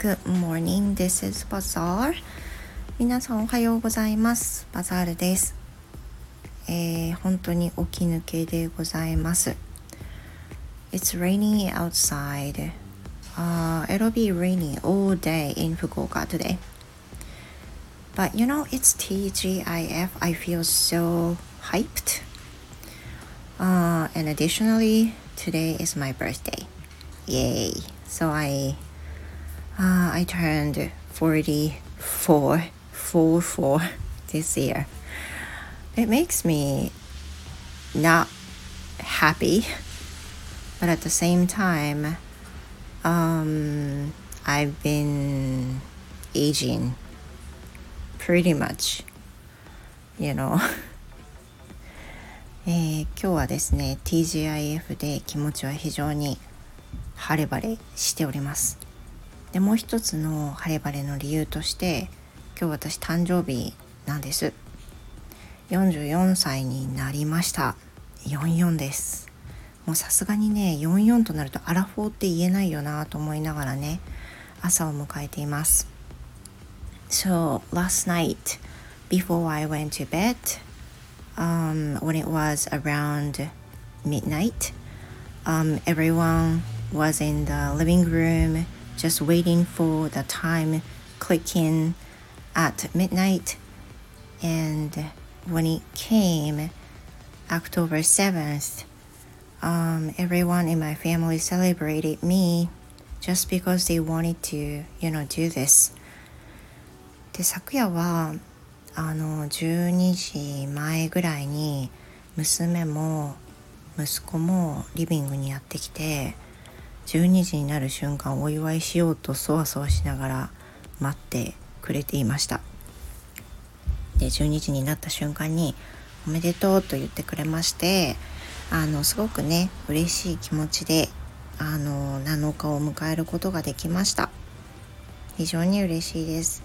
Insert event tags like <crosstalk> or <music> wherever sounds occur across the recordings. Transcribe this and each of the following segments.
Good morning, this is Bazaar 皆さんおはようございますバザールです、えー、本当に起き抜けでございます It's rainy outside、uh, It'll be rainy all day in Fukuoka today But you know, it's TGIF. I feel so hyped. Uh, and additionally, today is my birthday. Yay! So I, uh, I turned 44, 44 this year. It makes me not happy, but at the same time, um, I've been aging pretty much, you know <laughs> えー、今日はですね TGIF で気持ちは非常に晴れ晴れしております でもう一つの晴れ晴れの理由として今日私誕生日なんです44歳になりました44ですもうさすがにね44となるとアラフォーって言えないよなと思いながらね朝を迎えています So last night, before I went to bed, um, when it was around midnight, um, everyone was in the living room just waiting for the time clicking at midnight. And when it came, October 7th, um, everyone in my family celebrated me just because they wanted to, you know, do this. で昨夜はあの12時前ぐらいに娘も息子もリビングにやってきて 12時になる瞬間お祝いしようとそわそわしながら待ってくれていました。で12時になった瞬間に「おめでとう」と言ってくれましてあのすごくね嬉しい気持ちであの7日を迎えることができました。非常に嬉しいです。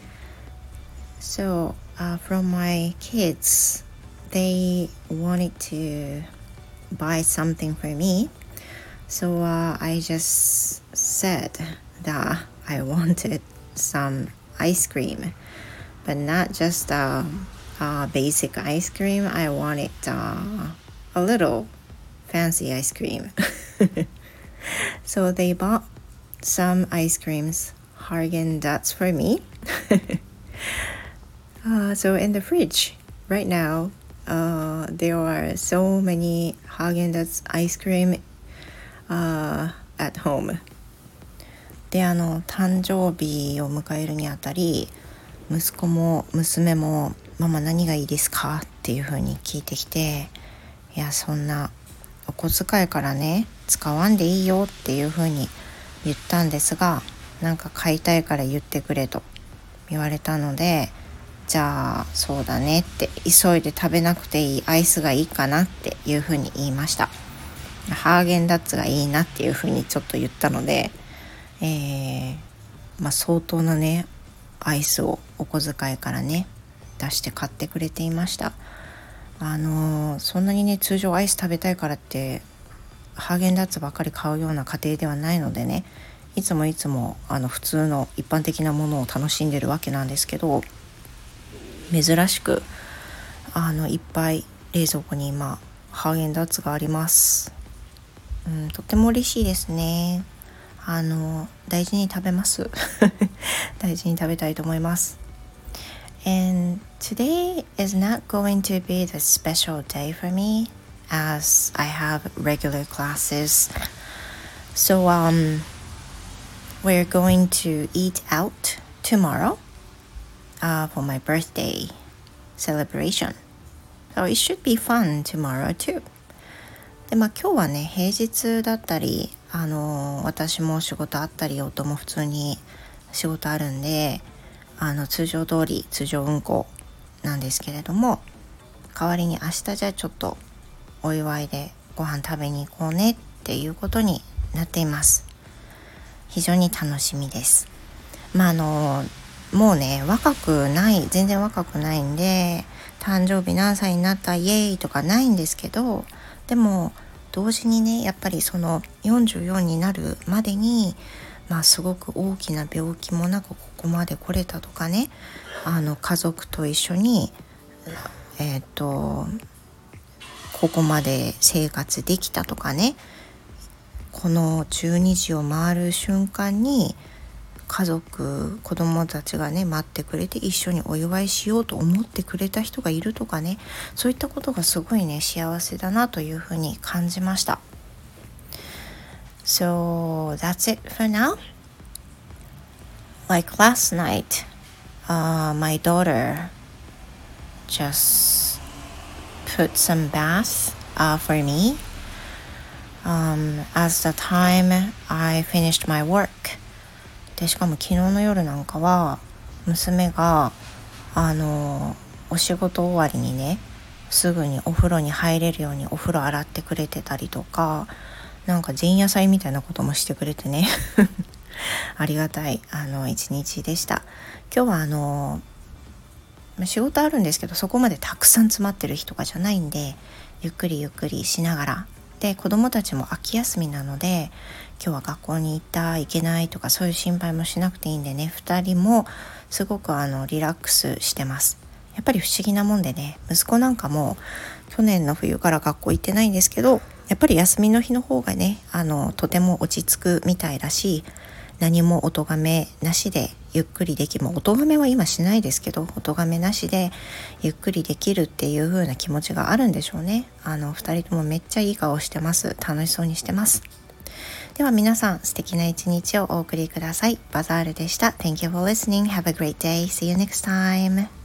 So, uh, from my kids, they wanted to buy something for me. So, uh, I just said that I <laughs> wanted some ice cream, but not just a, a basic ice cream. I wanted uh, a little fancy ice cream. <laughs> so, they bought some ice creams, Hargen Dazs for me. <laughs> Uh, so in the fridge right now, uh, there are so many Haagen-Dazs ice cream uh, at home. であの誕生日を迎えるにあたり息子も娘も「ママ何がいいですか?」っていうふうに聞いてきて「いやそんなお小遣いからね使わんでいいよ」っていうふうに言ったんですがなんか買いたいから言ってくれと言われたのでじゃあそうだねって急いで食べなくていいアイスがいいかなっていうふうに言いましたハーゲンダッツがいいなっていうふうにちょっと言ったので、えー、まあ、相当なねアイスをお小遣いからね出して買ってくれていました。あのー、そんなにね通常アイス食べたいからってハーゲンダッツばっかり買うような家庭ではないのでねいつもいつもあの普通の一般的なものを楽しんでるわけなんですけど珍しくあのいっぱい冷蔵庫に今ハーゲンダッツがあります、うん、とっても嬉しいですねあの大事に食べます大事に食べたいと思います And <laughs> today is not going to be the special day for me as I have regular classes. So um we're going to eat out tomorrow uh, for my birthday celebration. So it should be fun tomorrow too. で、まあ今日はね、平日だったり、あの私も仕事あったり、夫も普通に仕事あるんで、あの、通常通り、通常運行なんですけれども、代わりに明日じゃあちょっとお祝いでご飯食べに行こうねっていうことになっています。非常に楽しみです。まああのもうね若くない全然若くないんで誕生日何歳になったイエーイとかないんですけどでも同時にねやっぱりその44になるまでにまあすごく大きな病気もなくここまで来れたとかねあの家族と一緒にえっ、ー、とここまで生活できたとかねこの12時を回る瞬間に家族子供たちがね待ってくれて一緒にお祝いしようと思ってくれた人がいるとかねそういったことがすごいね幸せだなというふうに感じました。So that's it for now. Like last night, uh, my daughter just put some bath uh, for me um, as the time I finished my work. でしかも昨日の夜なんかは娘があのお仕事終わりにねすぐにお風呂に入れるようにお風呂洗ってくれてたりとかなんか前夜祭みたいなこともしてくれてね。<laughs> ありがたいあの一日でした。今日はあの仕事あるんですけどそこまでたくさん詰まってる日とかじゃないんでゆっくりゆっくりしながら。で子供たちも秋休みなので今日は学校に行った行けないとかそういう心配もしなくていいんでね2人もすごくあのリラックスしてます。やっぱり不思議なもんでね息子なんかも去年の冬から学校行ってないんですけどやっぱり休みの日の方がねあのとても落ち着くみたいだし何もお咎めなしでゆっくりできもうお咎めは今しないですけどお咎めなしでゆっくりできるっていう風な気持ちがあるんでしょうね。あの2人ともめっちゃいい顔してます。楽しそうにしてます。では皆さん素敵な一日をお送りくださいバザールでした Thank you for listening Have a great day See you next time